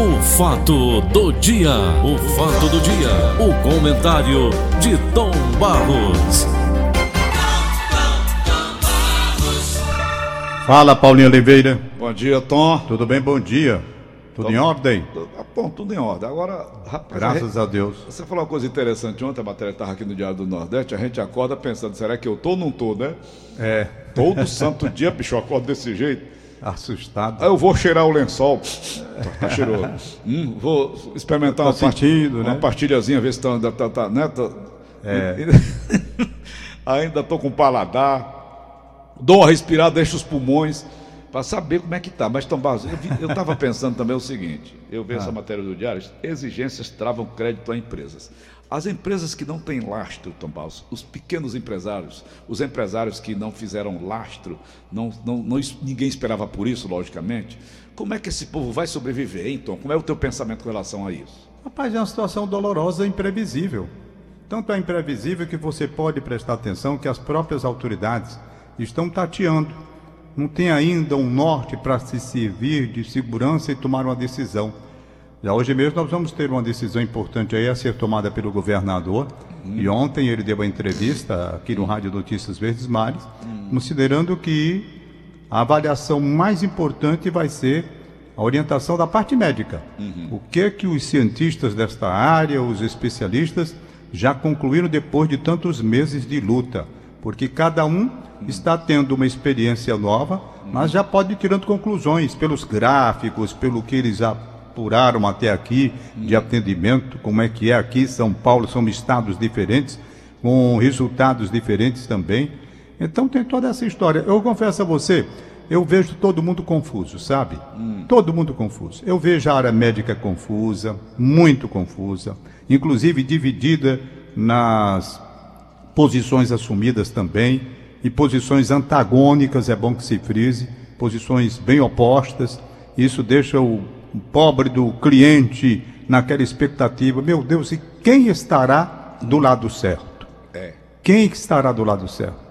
O fato do dia, o fato do dia, o comentário de Tom Barros. Fala, Paulinho Oliveira. Bom dia, Tom. Tudo bem? Bom dia. Tudo Tom. em ordem? Ah, Bom, tudo em ordem. Agora, rapaz, Graças a Deus. Você falou uma coisa interessante ontem, a matéria estava aqui no Diário do Nordeste, a gente acorda pensando, será que eu tô ou não tô, né? É, Todo santo dia, bicho, eu acordo desse jeito. Assustado. Aí eu vou cheirar o lençol. Tá, tá cheiroso. Hum, vou experimentar Tá uma, part- sentindo, né? uma pastilhazinha, ver se tá, tá, tá, né? Tá- É. Ainda tô com paladar. Dou uma respirada, deixo os pulmões para saber como é que tá. Mas, Tom Barros, eu, vi- eu tava pensando também o seguinte: eu vi Ah. essa matéria do Diário, exigências travam crédito a empresas. As empresas que não têm lastro, Tom Barros, os pequenos empresários, os empresários que não fizeram lastro, não, não, não ninguém esperava por isso, logicamente. Como é que esse povo vai sobreviver, hein, Tom? Como é o teu pensamento com relação a isso? Rapaz, é uma situação dolorosa e imprevisível. Tanto é imprevisível que você pode prestar atenção que as próprias autoridades estão tateando. Não tem ainda um norte para se servir de segurança e tomar uma decisão. Já hoje mesmo nós vamos ter uma decisão importante aí a ser tomada pelo governador. E ontem ele deu uma entrevista aqui no Rádio Notícias Verdes Mares, considerando que a avaliação mais importante vai ser a orientação da parte médica. O que que os cientistas desta área, os especialistas, já concluíram depois de tantos meses de luta? Porque cada um está tendo uma experiência nova, mas já pode ir tirando conclusões pelos gráficos, pelo que eles apuraram até aqui de atendimento, como é que é aqui, São Paulo, são estados diferentes, com resultados diferentes também. Então tem toda essa história. Eu confesso a você, eu vejo todo mundo confuso, sabe? Todo mundo confuso. Eu vejo a área médica confusa, muito confusa, inclusive dividida nas posições assumidas também e posições antagônicas, é bom que se frise, posições bem opostas. Isso deixa o pobre do cliente naquela expectativa, meu Deus, e quem estará do lado certo? É. Quem estará do lado certo?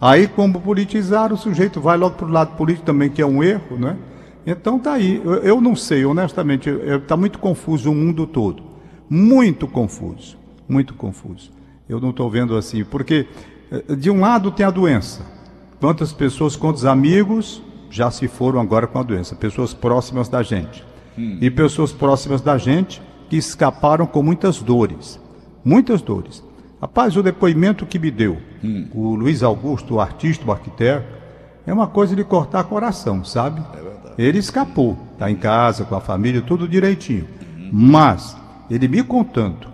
Aí, como politizar, o sujeito vai logo para o lado político também, que é um erro, né? Então tá aí. Eu, eu não sei, honestamente, está muito confuso o mundo todo. Muito confuso. Muito confuso. Eu não estou vendo assim, porque de um lado tem a doença. Quantas pessoas, quantos amigos já se foram agora com a doença? Pessoas próximas da gente. E pessoas próximas da gente que escaparam com muitas dores. Muitas dores. Rapaz, o depoimento que me deu o Luiz Augusto, o artista, o arquiteto, é uma coisa de cortar coração, sabe? Ele escapou, está em casa, com a família, tudo direitinho. Mas, ele me contando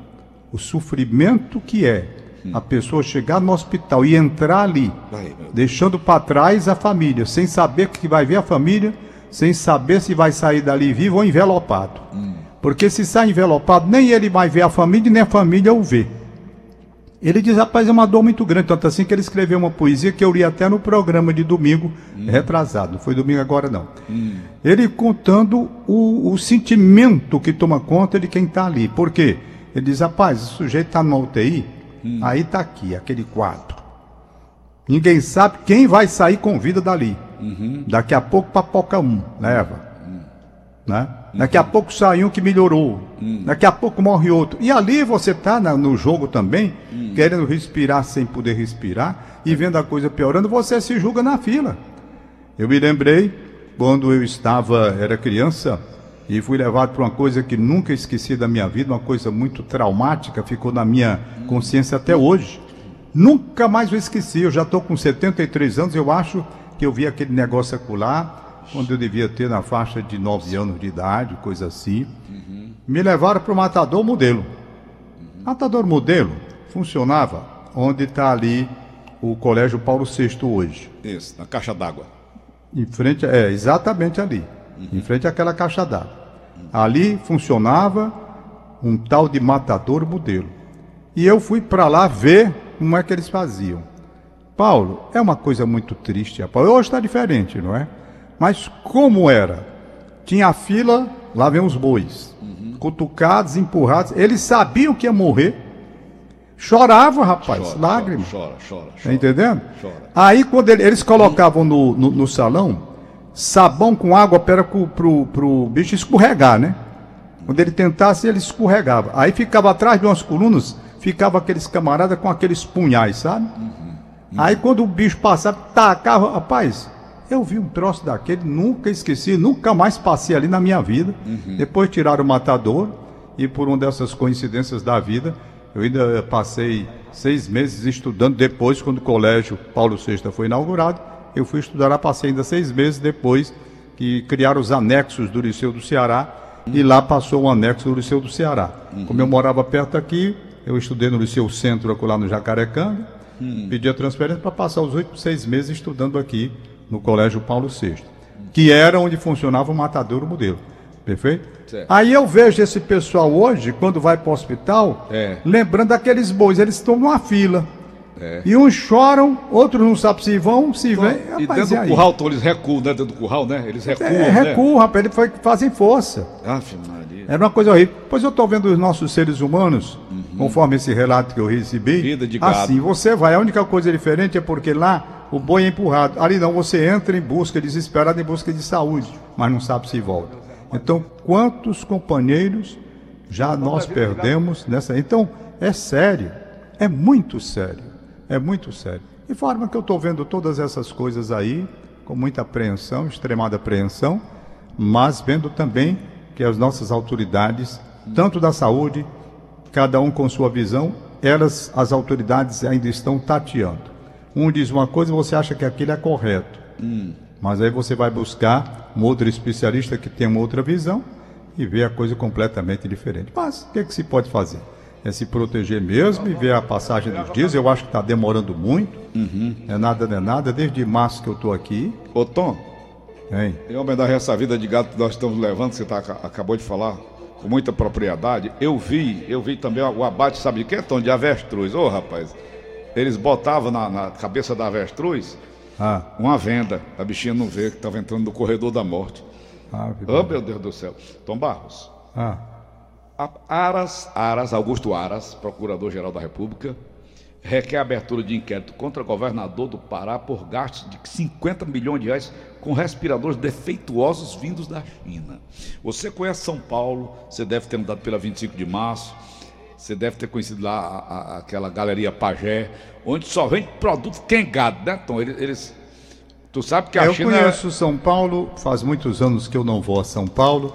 o sofrimento que é a pessoa chegar no hospital e entrar ali, Ai, deixando para trás a família, sem saber que vai ver a família, sem saber se vai sair dali vivo ou envelopado. Porque se sai envelopado, nem ele vai ver a família, nem a família o vê. Ele diz, rapaz, é uma dor muito grande, tanto assim que ele escreveu uma poesia que eu li até no programa de domingo, retrasado, não foi domingo agora não. Ele contando o, o sentimento que toma conta de quem está ali. Por quê? Ele diz, rapaz, o sujeito está numa UTI, aí está aqui, aquele quadro. Ninguém sabe quem vai sair com vida dali. Daqui a pouco papoca um, leva. Né? Daqui a pouco sai um que melhorou. Daqui a pouco morre outro. E ali você está no jogo também, querendo respirar sem poder respirar e vendo a coisa piorando, você se julga na fila. Eu me lembrei quando eu estava, era criança, e fui levado para uma coisa que nunca esqueci da minha vida, uma coisa muito traumática, ficou na minha consciência até hoje. Nunca mais eu esqueci, eu já estou com 73 anos, eu acho que eu vi aquele negócio acular, quando eu devia ter na faixa de 9 anos de idade, coisa assim. Me levaram para o Matador Modelo. Matador Modelo funcionava onde está ali o Colégio Paulo VI hoje. Isso, na caixa d'água. Em frente, é, exatamente ali. Em frente àquela caixa d'água. Ali funcionava um tal de matador modelo. E eu fui para lá ver como é que eles faziam. Paulo, é uma coisa muito triste, rapaz. Hoje está diferente, não é? Mas como era? Tinha a fila, lá vem os bois. Cutucados, empurrados. Eles sabiam que ia morrer. Chorava, rapaz, Chora, lágrimas. Chora, chora, chora. Tá entendendo? Chora. Aí, quando ele- eles colocavam no, no, no salão, sabão com água para pro, pro, pro bicho escorregar, né? Quando ele tentasse, ele escorregava. Aí ficava atrás de umas colunas, ficava aqueles camaradas com aqueles punhais, sabe? Aí quando o bicho passava, tacava, rapaz, eu vi um troço daquele, nunca esqueci, nunca mais passei ali na minha vida. Depois tiraram o matador e por uma dessas coincidências da vida, eu ainda passei seis meses estudando. Depois, quando o colégio Paulo VI foi inaugurado, eu fui estudar lá, passei ainda seis meses depois que criaram os anexos do Liceu do Ceará e lá passou o anexo do Liceu do Ceará. Como eu morava perto aqui, eu estudei no Liceu Centro, lá no Jacarecanga, pedi a transferência para passar os oito, seis meses estudando aqui no Colégio Paulo VI, que era onde funcionava o matadouro modelo. Perfeito? Certo. Aí eu vejo esse pessoal hoje, quando vai para o hospital, É. lembrando daqueles bois, eles estão numa fila. É. E uns choram, outros não sabem se vão, se vêm. E dentro do curral, então, eles recuam, né? Dentro do curral, né? Eles recuam, É, né? recuo, rapaz, eles fazem força. Ave Maria. Era uma coisa horrível. Pois eu estou vendo os nossos seres humanos, conforme esse relato que eu recebi. Uhum. Vida de gado. Assim, você vai. A única coisa diferente é porque lá o boi é empurrado. Ali não, você entra em busca, desesperado, em busca de saúde, mas não sabe se volta. Então, quantos companheiros já nós perdemos nessa. Então, é sério. É muito sério. É muito sério. De forma que eu estou vendo todas essas coisas aí, com muita apreensão, extremada apreensão, mas vendo também que as nossas autoridades, tanto da saúde, cada um com sua visão, elas, as autoridades ainda estão tateando. Um diz uma coisa, você acha que aquilo é correto. Mas aí você vai buscar um outro especialista que tem uma outra visão e vê a coisa completamente diferente. Mas o que, é que se pode fazer? É se proteger mesmo e ver a passagem dos dias. Eu acho que está demorando muito. É nada, não é nada. Desde março que eu estou aqui. Ô, Tom, Hein? em homenagem a essa vida de gado que nós estamos levando, que você tá, acabou de falar, com muita propriedade, eu vi, eu vi também o abate, sabe de quê, Tom? De avestruz. Ô, rapaz, eles botavam na, na cabeça da avestruz Ah, uma venda, a bichinha não vê que estava entrando no corredor da morte. ah, Oh, meu Deus do céu. Tom Barros. ah. Aras, Aras, Augusto Aras, Procurador-Geral da República, requer abertura de inquérito contra o governador do Pará por gastos de 50 milhões de reais com respiradores defeituosos vindos da China. Você conhece São Paulo, você deve ter andado pela 25 de março, você deve ter conhecido lá a- a- aquela galeria Pagé, onde só vem produto quengado, né, Tom? Eles- tu sabe que a eu China conheço São Paulo, faz muitos anos que eu não vou a São Paulo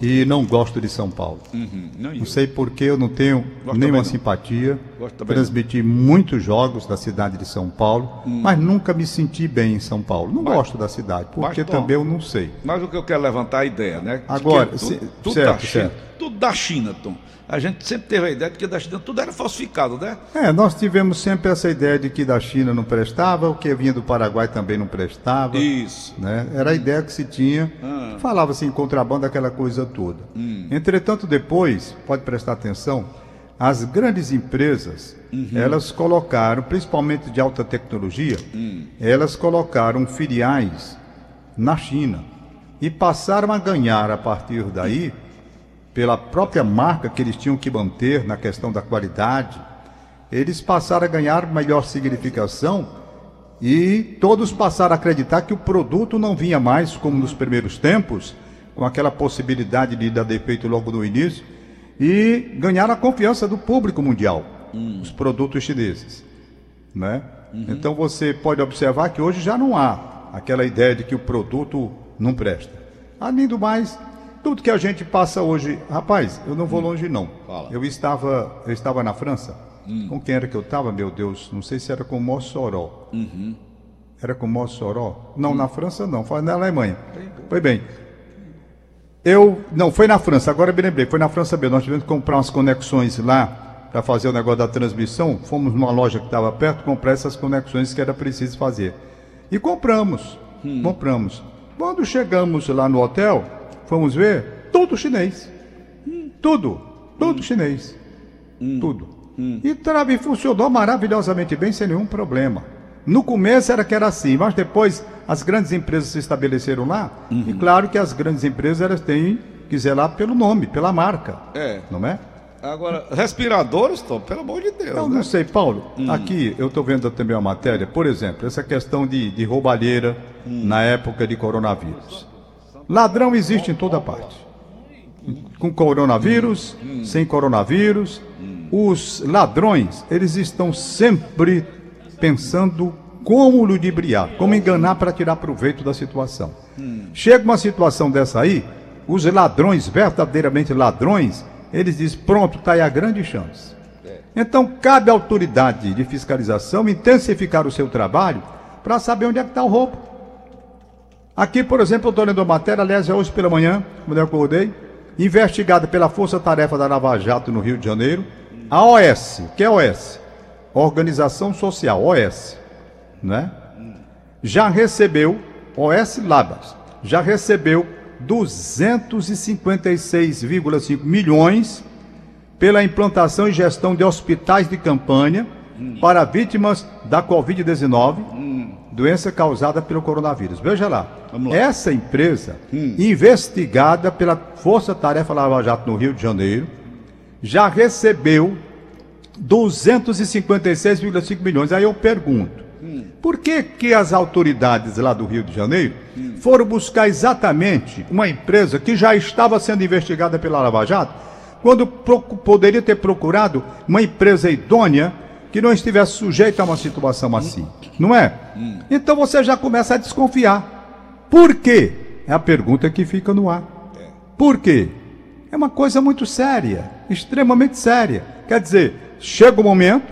e não gosto de São Paulo. Uhum, não, Não sei porque eu não tenho Gosto nenhuma não. simpatia. Transmiti muitos jogos da cidade de São Paulo, mas nunca me senti bem em São Paulo. Não Mas- gosto da cidade, porque Tom, também eu não sei. Mas o que eu quero levantar é a ideia, né? Agora, se- tudo, tudo certo, da China, certo. tudo da China, Tom. A gente sempre teve a ideia de que da China tudo era falsificado, né? É, nós tivemos sempre essa ideia de que da China não prestava, o que vinha do Paraguai também não prestava. Isso. né? Era a ideia que se tinha. Ah. Falava assim, contrabando, aquela coisa toda. Hum. Entretanto, depois, pode prestar atenção, as grandes empresas, Uhum. elas colocaram, principalmente de alta tecnologia, Hum. elas colocaram filiais na China e passaram a ganhar a partir daí, pela própria marca que eles tinham que manter na questão da qualidade, eles passaram a ganhar melhor significação e todos passaram a acreditar que o produto não vinha mais como nos primeiros tempos, com aquela possibilidade de dar defeito logo no início, e ganharam a confiança do público mundial, os produtos chineses. Né? Então você pode observar que hoje já não há aquela ideia de que o produto não presta. Além do mais, tudo que a gente passa hoje, rapaz, eu não vou longe não. Fala. Eu estava, eu estava na França. Com quem era que eu estava, meu Deus? Não sei se era com Mossoró. Era com Mossoró? Não, na França não, foi na Alemanha. Foi bem. Eu, não, foi na França, agora eu me lembrei, foi na França mesmo. Nós tivemos que comprar umas conexões lá para fazer o negócio da transmissão. Fomos numa loja que estava perto comprar essas conexões que era preciso fazer. E compramos, compramos. Quando chegamos lá no hotel, fomos ver, tudo chinês. Tudo, tudo chinês. Tudo. E trave funcionou maravilhosamente bem, sem nenhum problema. No começo era que era assim, mas depois as grandes empresas se estabeleceram lá. E claro que as grandes empresas elas têm que zelar pelo nome, pela marca. É. Não é? Agora, respiradores, Tom, pelo amor de Deus. Eu né? não sei, Paulo. Aqui eu estou vendo também uma matéria, por exemplo, essa questão de, de roubalheira na época de coronavírus. Ladrão existe em toda parte. Com coronavírus, sem coronavírus. Os ladrões, eles estão sempre pensando como ludibriar, como enganar para tirar proveito da situação. Chega uma situação dessa aí, os ladrões, verdadeiramente ladrões, eles dizem: pronto, está aí a grande chance. Então, cabe à autoridade de fiscalização intensificar o seu trabalho para saber onde é que está o roubo. Aqui, por exemplo, eu estou lendo a matéria, aliás, é hoje pela manhã, quando eu acordei, investigada pela Força Tarefa da Lava Jato no Rio de Janeiro, a OS, que é OS? Organização Social, OS, né? Já recebeu, OS Labas, já recebeu 256,5 milhões pela implantação e gestão de hospitais de campanha para vítimas da Covid-19, doença causada pelo coronavírus. Veja lá, lá. essa empresa, investigada pela Força Tarefa Lava Jato no Rio de Janeiro, já recebeu 256,5 milhões. Aí eu pergunto, por que, que as autoridades lá do Rio de Janeiro foram buscar exatamente uma empresa que já estava sendo investigada pela Lava Jato, quando poderia ter procurado uma empresa idônea que não estivesse sujeita a uma situação assim? Não é? Então você já começa a desconfiar. Por quê? É a pergunta que fica no ar. Por quê? É uma coisa muito séria, extremamente séria. Quer dizer, chega o momento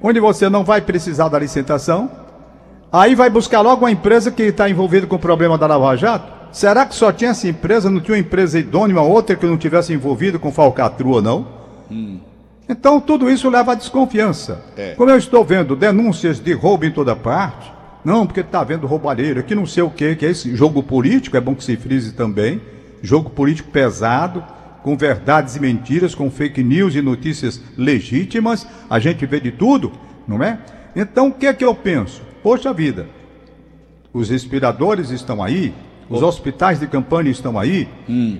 onde você não vai precisar da licitação, aí vai buscar logo uma empresa que está envolvida com o problema da Lava Jato. Será que só tinha essa empresa, não tinha uma empresa idônea, outra que não tivesse envolvido com falcatrua, não? Então tudo isso leva à desconfiança. É. Como eu estou vendo denúncias de roubo em toda parte, não, porque está havendo roubalheira, que não sei o quê, que é esse jogo político, é bom que se frise também, jogo político pesado, com verdades e mentiras, com fake news e notícias legítimas, a gente vê de tudo, não é? Então o que é que eu penso? Poxa vida, os respiradores estão aí, os hospitais de campanha estão aí,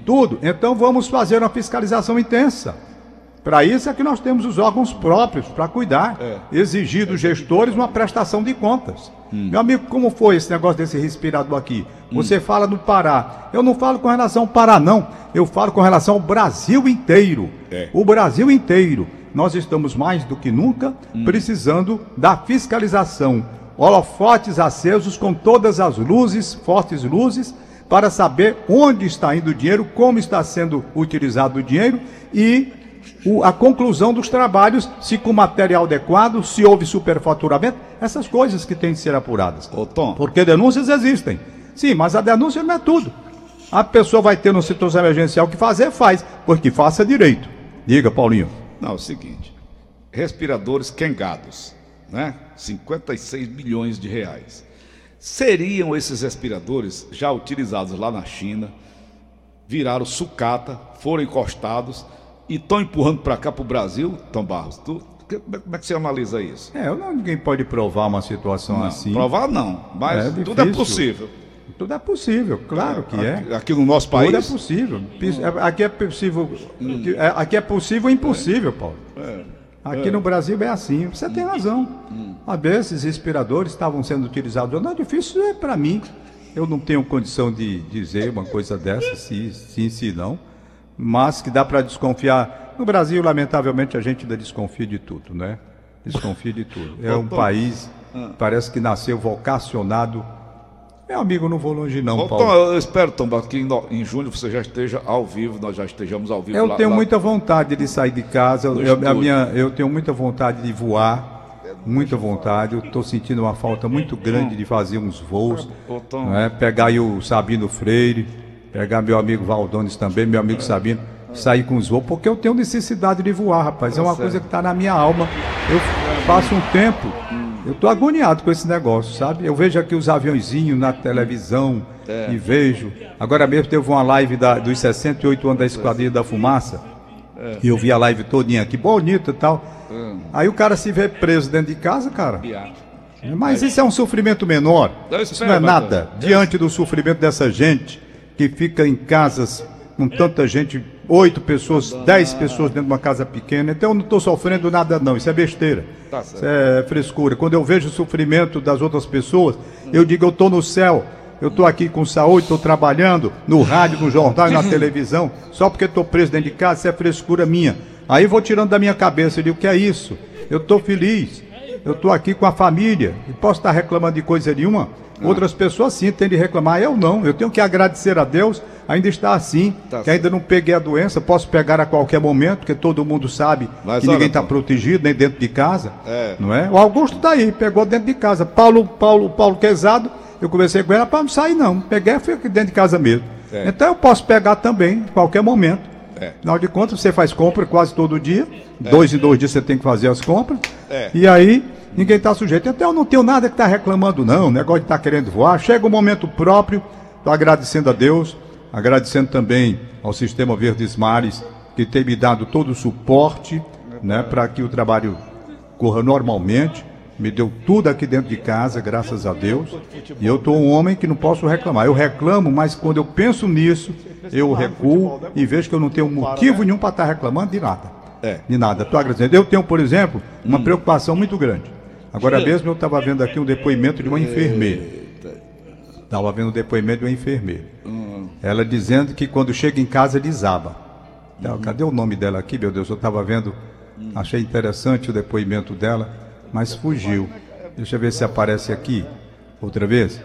tudo. Então vamos fazer uma fiscalização intensa. Para isso é que nós temos os órgãos próprios para cuidar, É. exigir dos gestores uma prestação de contas. Meu amigo, como foi esse negócio desse respirador aqui? Você fala no Pará. Eu não falo com relação ao Pará, não. Eu falo com relação ao Brasil inteiro. É. O Brasil inteiro. Nós estamos mais do que nunca precisando da fiscalização. Holofotes acesos com todas as luzes, fortes luzes, para saber onde está indo o dinheiro, como está sendo utilizado o dinheiro e o- a conclusão dos trabalhos, se com material adequado, se houve superfaturamento, essas coisas que têm de ser apuradas. Ô, Tom. Porque denúncias existem. Sim, mas a denúncia não é tudo. A pessoa vai ter no situação emergencial que fazer, faz, porque faça direito. Diga, Paulinho. Não, é o seguinte: respiradores quengados, né? 56 milhões de reais. Seriam esses respiradores já utilizados lá na China, viraram sucata, foram encostados e estão empurrando para cá para o Brasil, Tom Barros? Tu, que- como é- é que você analisa isso? É, não, ninguém pode provar uma situação Não, assim. Provar não, mas É tudo é possível. Tudo é possível, claro que é. Aqui, no nosso Tudo é país. possível. Pis- é- Aqui é possível. é- Aqui é possível e impossível, Paulo. É. Aqui no Brasil é assim. Você tem razão. Às vezes esses respiradores estavam sendo utilizados. Não, difícil é para mim. Eu não tenho condição de dizer uma coisa dessa, se sim, se não. Mas que dá para desconfiar. No Brasil, lamentavelmente, a gente ainda desconfia de tudo, né? Desconfia de tudo. É um país, parece que nasceu vocacionado. Meu amigo, não vou longe não, Paulo. eu espero, Tom, que em, junho você já esteja ao vivo, nós já estejamos ao vivo Eu lá- tenho lá- muita vontade de sair de casa. Eu, a minha, eu tenho muita vontade de voar, muita vontade. Eu estou sentindo uma falta muito grande de fazer uns voos. Ô, Tom. não é? Pegar aí o Sabino Freire, pegar meu amigo Valdones também, meu amigo Sabino, sair com os voos, porque eu tenho necessidade de voar, rapaz. É uma Tá coisa que está na minha alma. Eu passo um tempo, eu estou agoniado com esse negócio, sabe? Eu vejo aqui os aviãozinhos na televisão É. e vejo. Agora mesmo teve uma live da- dos 68 anos da Esquadrilha da Fumaça. É. E eu vi a live todinha aqui, bonita e tal. Hum. Aí o cara se vê preso dentro de casa, cara. Mas isso é um sofrimento menor. Isso não é nada diante do sofrimento dessa gente que fica em casas com tanta gente oito pessoas, dez pessoas dentro de uma casa pequena. Então eu não estou sofrendo nada, não. Isso é besteira. Tá. Isso é frescura. Quando eu vejo o sofrimento das outras pessoas, eu digo, eu estou no céu. Eu estou aqui com saúde, estou trabalhando no rádio, no jornal e na televisão, só porque estou preso dentro de casa, isso é frescura minha. Aí vou tirando da minha cabeça, eu digo, o que é isso? Eu estou feliz, eu estou aqui com a família, e posso estar reclamando de coisa nenhuma? Outras pessoas sim têm de reclamar, eu não. Eu tenho que agradecer a Deus, ainda está assim, Tá que ainda não peguei a doença, posso pegar a qualquer momento, porque todo mundo sabe Mas que ninguém está protegido, nem dentro de casa. É. Não é? O Augusto está aí, pegou dentro de casa. Paulo, Paulo, Paulo Quezado, eu conversei com ele, para não sair não. Peguei fui aqui dentro de casa mesmo. É. Então eu posso pegar também, em qualquer momento. É. Afinal de contas, você faz compra quase todo dia. Dois em dois dias você tem que fazer as compras. É. E aí, ninguém está sujeito. Então eu não tenho nada que está reclamando, não. Negócio de estar querendo voar. Chega o momento próprio. Estou agradecendo a Deus, agradecendo também ao Sistema Verdes Mares, que tem me dado todo o suporte né, para que o trabalho corra normalmente. Me deu tudo aqui dentro de casa, graças a Deus. E eu estou um homem que não posso reclamar. Eu reclamo, mas quando eu penso nisso, eu recuo e vejo que eu não tenho motivo nenhum para estar reclamando de nada É. de nada. Estou agradecendo. Eu tenho, por exemplo, uma preocupação muito grande. Agora mesmo eu estava vendo aqui um depoimento de uma enfermeira. Estava vendo o depoimento de uma enfermeira. Ela dizendo que quando chega em casa desaba. Então, Cadê o nome dela aqui, meu Deus? Eu estava vendo, achei interessante o depoimento dela, mas fugiu. Deixa eu ver se aparece aqui outra vez.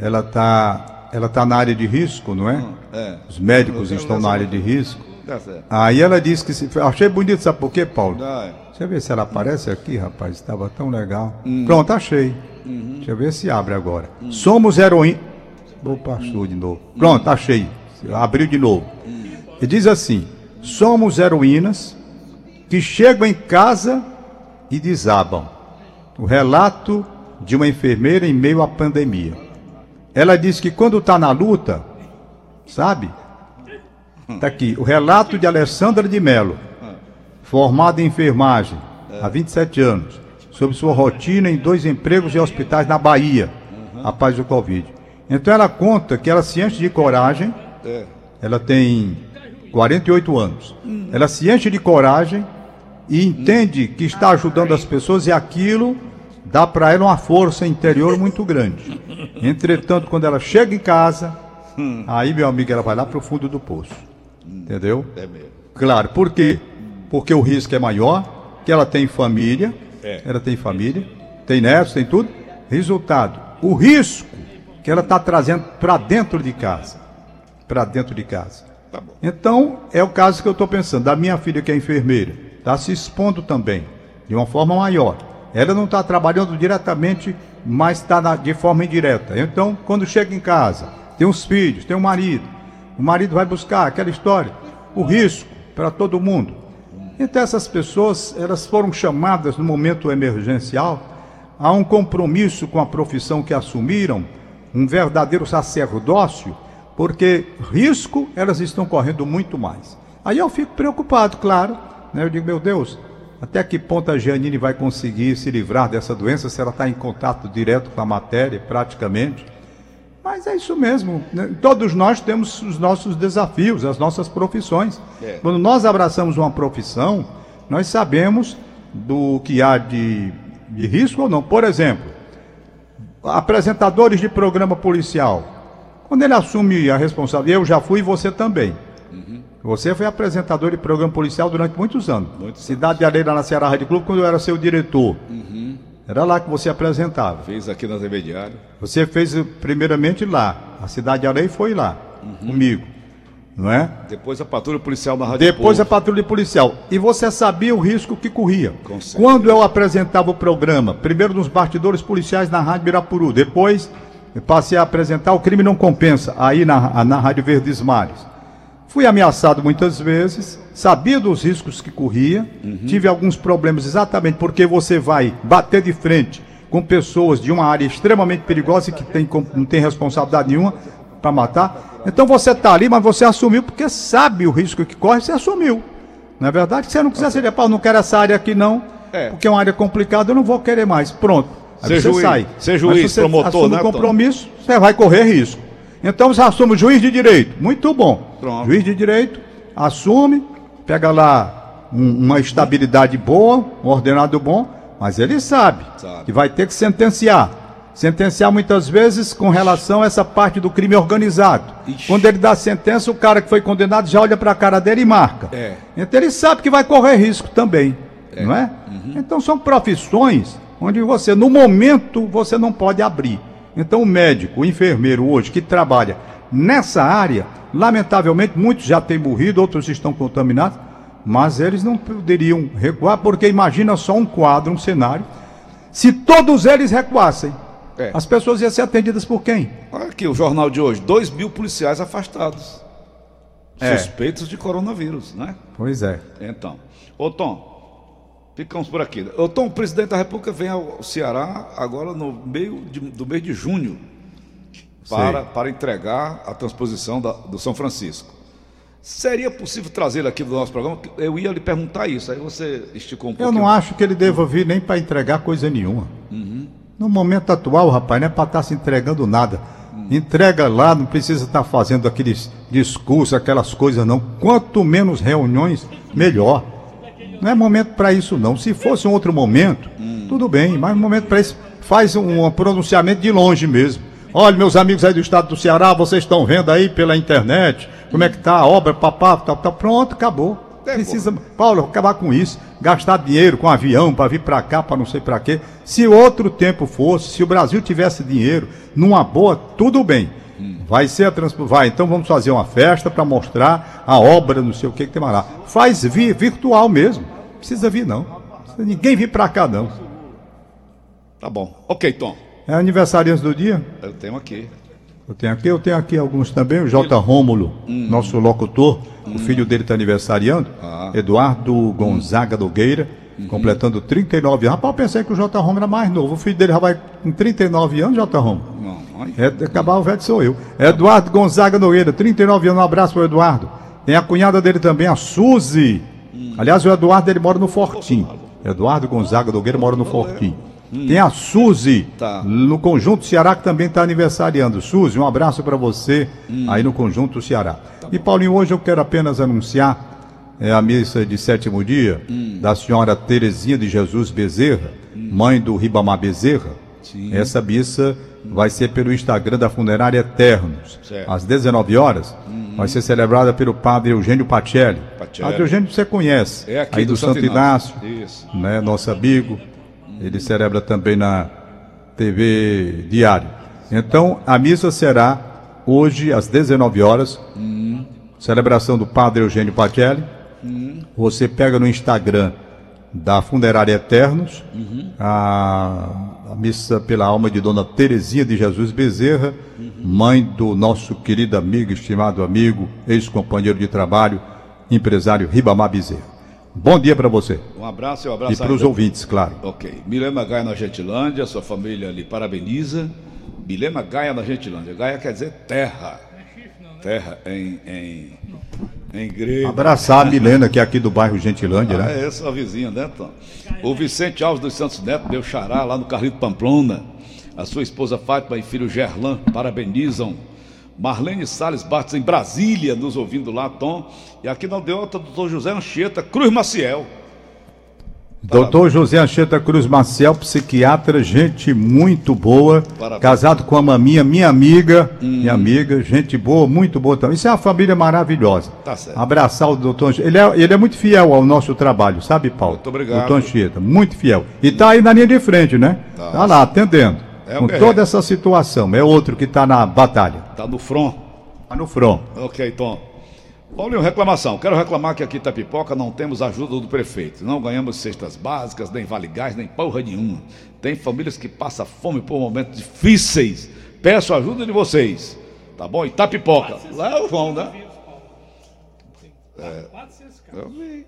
Ela está ela tá na área de risco, não é? É. Os médicos estão na área de risco. Tá. Aí ela disse que se. Achei bonito, sabe por quê, Paulo? Ah, é. Deixa eu ver se ela aparece aqui, rapaz. Estava tão legal. Pronto, achei. Deixa eu ver se abre agora. Somos heroínas. Opa, achou de novo. Pronto, achei. Abriu de novo. E diz assim: Somos heroínas que chegam em casa e desabam. O relato de uma enfermeira em meio à pandemia. Ela diz que quando está na luta, sabe? Está aqui, o relato de Alessandra de Mello, formada em enfermagem há 27 anos, sobre sua rotina em dois empregos em hospitais na Bahia, após o Covid. Então ela conta que ela se enche de coragem, É. ela tem 48 anos. Ela se enche de coragem e entende que está ajudando as pessoas e aquilo dá para ela uma força interior muito grande. Entretanto, quando ela chega em casa, aí, meu amigo, ela vai lá para o fundo do poço. Entendeu? É mesmo. Claro, por quê? Porque o risco é maior, que ela tem família, É. ela tem família, tem netos, tem tudo. Resultado, o risco que ela está trazendo para dentro de casa. Para dentro de casa. Tá. Então, é o caso que eu estou pensando. Da minha filha, que é enfermeira, está se expondo também, de uma forma maior. Ela não está trabalhando diretamente, mas está de forma indireta. Então, quando chega em casa, tem os filhos, tem o marido. O marido vai buscar aquela história, o risco para todo mundo. Então, essas pessoas, elas foram chamadas no momento emergencial a um compromisso com a profissão que assumiram, um verdadeiro sacerdócio, porque risco elas estão correndo muito mais. Aí eu fico preocupado, claro. Né? Eu digo, meu Deus, até que ponto a Giannini vai conseguir se livrar dessa doença se ela está em contato direto com a matéria, praticamente? Mas é isso mesmo. né? Todos nós temos os nossos desafios, as nossas profissões. É. Quando nós abraçamos uma profissão, nós sabemos do que há de, de risco ou não. Por exemplo, apresentadores de programa policial. Quando ele assume a responsabilidade, eu já fui e você também. Você foi apresentador de programa policial durante muitos anos. Muitos Cidade de Areia, lá na Ceará Rádio Clube, quando eu era seu diretor. Era lá que você apresentava. Fez aqui na TV Diário. Você fez eh, primeiramente lá. A Cidade de Areia foi lá, comigo. Não é? Depois a patrulha policial na Rádio Depois a Povo. patrulha policial. E você sabia o risco que corria. Quando eu apresentava o programa, primeiro nos bastidores policiais na Rádio Birapuru, depois passei a apresentar o Crime Não Compensa, aí na, na Rádio Verdes Mares. Fui ameaçado muitas vezes, sabia dos riscos que corria, tive alguns problemas exatamente porque você vai bater de frente com pessoas de uma área extremamente perigosa e que tem, não tem responsabilidade nenhuma para matar. Então você está ali, mas você assumiu porque sabe o risco que corre, você assumiu. Não é verdade? Se você não quiser ser pau, não quero essa área aqui não, É. porque é uma área complicada, eu não vou querer mais. Pronto. Aí Ser você juiz- sai. ser Mas juiz, você promotor, assume né, compromisso, você vai correr risco. Então você assume o juiz de direito. Muito bom. Pronto. Juiz de direito, assume, pega lá um- uma estabilidade boa, um ordenado bom, mas ele sabe, Sabe. que vai ter que sentenciar. Sentenciar muitas vezes com relação a essa parte do crime organizado. Ixi. Quando ele dá a sentença, o cara que foi condenado já olha para a cara dele e marca. É. Então ele sabe que vai correr risco também, não é? Uhum. Então são profissões onde você, no momento, você não pode abrir. Então o médico, o enfermeiro hoje que trabalha nessa área, lamentavelmente muitos já têm morrido, outros estão contaminados, mas eles não poderiam recuar porque imagina só um quadro, um cenário. Se todos eles recuassem, É. as pessoas iam ser atendidas por quem? Olha aqui o jornal de hoje: 2 mil policiais afastados. É. Suspeitos de coronavírus, né? Pois é. Então, ô Tom, ficamos por aqui. Tom, o presidente da República vem ao Ceará agora no meio de- do mês de junho para, Sei. para entregar a transposição da- do São Francisco. Seria possível trazê-lo aqui do nosso programa? Eu ia lhe perguntar isso, aí você esticou um Eu pouquinho. não acho que ele deva vir nem para entregar coisa nenhuma. No momento atual, rapaz, não é para estar se entregando nada. Entrega lá, não precisa estar fazendo aqueles discursos, aquelas coisas, não. Quanto menos reuniões, melhor. Não é momento para isso, não. Se fosse um outro momento, tudo bem, mas um momento para isso, faz um, um pronunciamento de longe mesmo. Olha, meus amigos aí do estado do Ceará, vocês estão vendo aí pela internet como é que tá a obra, papá, tal, tal. Pronto, acabou. É, Precisa, Paulo, acabar com isso, gastar dinheiro com avião para vir para cá, para não sei para quê. Se outro tempo fosse, se o Brasil tivesse dinheiro, numa boa, tudo bem. Vai ser a transpo... vai, então vamos fazer uma festa para mostrar a obra, não sei o que que tem mais lá. Faz vir virtual mesmo. Não precisa vir não. Precisa ninguém vir para cá não. Tá bom. Ok, Tom. É aniversariante do dia? Eu tenho aqui. Eu tenho aqui, eu tenho aqui alguns também, o J. Rômulo, nosso locutor, o filho dele está aniversariando, Ah. Eduardo Gonzaga Nogueira, completando 39 anos. Rapaz, eu pensei que o J. Rômulo era mais novo, o filho dele já vai com 39 anos, J. Rômulo. É, acabar o velho sou eu. Eduardo Gonzaga Nogueira, 39 anos, um abraço para o Eduardo. Tem a cunhada dele também, a Suzy. Aliás, o Eduardo ele mora no Fortim. Eduardo Gonzaga Nogueira mora no Fortim. Tem a Suzy, Tá. no Conjunto Ceará, que também está aniversariando. Suzy, um abraço para você aí no Conjunto Ceará. E Paulinho, hoje eu quero apenas anunciar é, a missa de sétimo dia da senhora Terezinha de Jesus Bezerra, mãe do Ribamar Bezerra. Essa missa vai ser pelo Instagram da Funerária Eternos. Certo. Às 19 horas, vai ser celebrada pelo padre Eugênio Pacelli. Pacelli. Padre Eugênio você conhece, É aqui aí do do, Santo Inácio, Inácio. Isso. né, nosso amigo. Ele celebra também na TV Diário. Então, a missa será hoje às 19 horas. Celebração do Padre Eugênio Pacelli. Você pega no Instagram da Funerária Eternos a, a missa pela alma de Dona Terezinha de Jesus Bezerra, mãe do nosso querido amigo, estimado amigo, ex-companheiro de trabalho, empresário Ribamar Bezerra. Bom dia para você Um abraço e um abraço e para os ouvintes, claro. Ok. Milena Gaia na Gentilândia, sua família lhe parabeniza. Milena Gaia na Gentilândia. Gaia quer dizer terra. Terra em, em, em grego. Abraçar a Milena, que é aqui do bairro Gentilândia, Ah, né? é sua vizinha, né, Tom? O Vicente Alves dos Santos Neto, meu xará, lá no Carlito Pamplona. A sua esposa Fátima e filho Gerlan parabenizam. Marlene Salles Bartos, em Brasília, nos ouvindo lá, Tom. E aqui na aldeota, doutor José Anchieta, Cruz Maciel. Doutor José Ancheta Cruz Maciel, psiquiatra, gente muito boa, Parabéns. casado com a maminha, minha amiga, minha amiga, gente boa, muito boa também. Isso é uma família maravilhosa. Tá certo. Abraçar o doutor Anchieta. Ele é, ele é muito fiel ao nosso trabalho, sabe, Paulo? Muito obrigado. Doutor Anchieta, muito fiel. E tá aí na linha de frente, né? Tá. Tá lá, atendendo. É com guerreiro. toda essa situação. É outro que tá na batalha. Tá no front. Tá no front. Ok, Tom. Paulinho, reclamação. Quero reclamar que aqui em Itapipoca não temos ajuda do prefeito. Não ganhamos cestas básicas, nem vale gás, nem porra nenhuma. Tem famílias que passam fome por momentos difíceis. Peço a ajuda de vocês. Tá bom? Itapipoca. Lá é o João, né? É. Eu vi.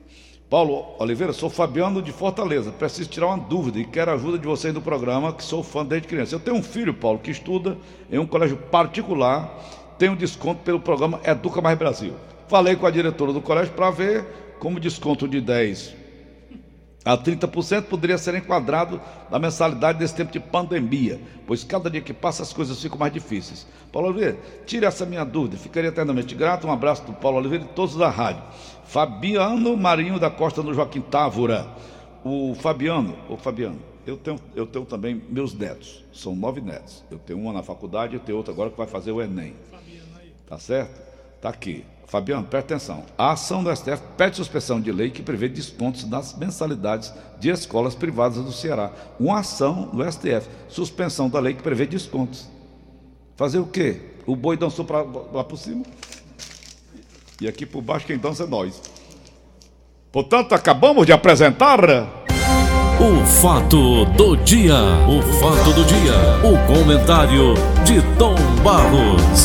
Paulo Oliveira, sou Fabiano de Fortaleza. Preciso tirar uma dúvida e quero a ajuda de vocês no programa, que sou fã desde criança. Eu tenho um filho, Paulo, que estuda em um colégio particular, tem um desconto pelo programa Educa Mais Brasil. Falei com a diretora do colégio para ver como desconto de 10 a 30% poderia ser enquadrado na mensalidade desse tempo de pandemia, pois cada dia que passa as coisas ficam mais difíceis. Paulo Oliveira, tire essa minha dúvida, ficaria eternamente grato. Um abraço do Paulo Oliveira e todos da rádio. Fabiano Marinho da Costa no Joaquim Távora. O Fabiano, o Fabiano, eu tenho, eu tenho também meus netos, são nove netos. Eu tenho uma na faculdade e tenho outra agora que vai fazer o Enem. Tá certo? Tá aqui. Fabiano, presta atenção. A ação do STF pede suspensão de lei que prevê descontos nas mensalidades de escolas privadas do Ceará. Uma ação do STF, suspensão da lei que prevê descontos. Fazer o quê? O boi dançou pra, lá por cima. E aqui por baixo quem dança é nós. Portanto, acabamos de apresentar. O fato do dia. O fato do dia. O comentário de Tom Barros.